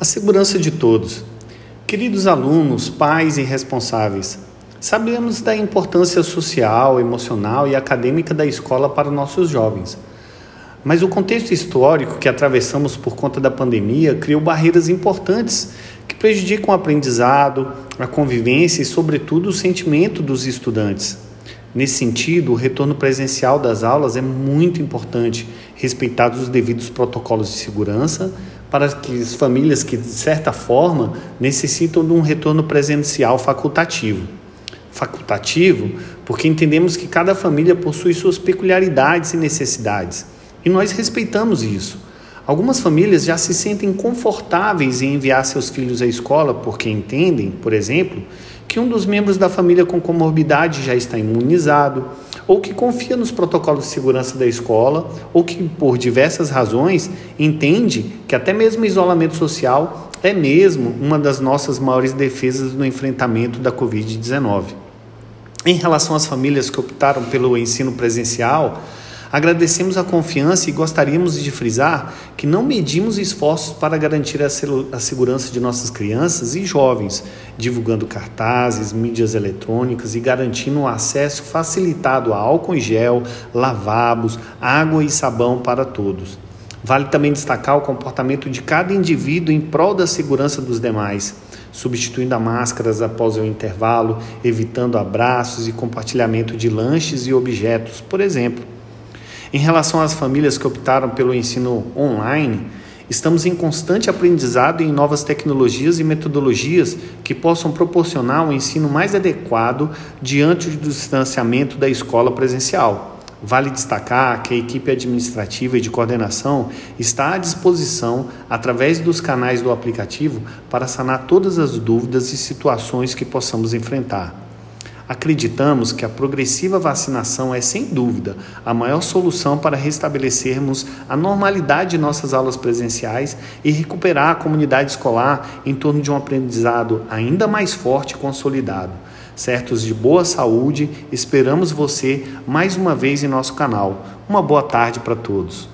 A segurança de todos. Queridos alunos, pais e responsáveis, sabemos da importância social, emocional e acadêmica da escola para nossos jovens. Mas o contexto histórico que atravessamos por conta da pandemia criou barreiras importantes que prejudicam o aprendizado, a convivência e, sobretudo, o sentimento dos estudantes. Nesse sentido, o retorno presencial das aulas é muito importante, respeitados os devidos protocolos de segurança, para que as famílias que, de certa forma, necessitam de um retorno presencial facultativo. Facultativo porque entendemos que cada família possui suas peculiaridades e necessidades, e nós respeitamos isso. Algumas famílias já se sentem confortáveis em enviar seus filhos à escola porque entendem, por exemplo, que um dos membros da família com comorbidade já está imunizado, ou que confia nos protocolos de segurança da escola, ou que, por diversas razões, entende que até mesmo isolamento social é mesmo uma das nossas maiores defesas no enfrentamento da Covid-19. Em relação às famílias que optaram pelo ensino presencial, Agradecemos a confiança e gostaríamos de frisar que não medimos esforços para garantir a, segurança de nossas crianças e jovens, divulgando cartazes, mídias eletrônicas e garantindo o acesso facilitado a álcool em gel, lavabos, água e sabão para todos. Vale também destacar o comportamento de cada indivíduo em prol da segurança dos demais, substituindo as máscaras após o intervalo, evitando abraços e compartilhamento de lanches e objetos, por exemplo. Em relação às famílias que optaram pelo ensino online, estamos em constante aprendizado em novas tecnologias e metodologias que possam proporcionar um ensino mais adequado diante do distanciamento da escola presencial. Vale destacar que a equipe administrativa e de coordenação está à disposição, através dos canais do aplicativo, para sanar todas as dúvidas e situações que possamos enfrentar. Acreditamos que a progressiva vacinação é, sem dúvida, a maior solução para restabelecermos a normalidade de nossas aulas presenciais e recuperar a comunidade escolar em torno de um aprendizado ainda mais forte e consolidado. Certos de boa saúde, esperamos você mais uma vez em nosso canal. Uma boa tarde para todos.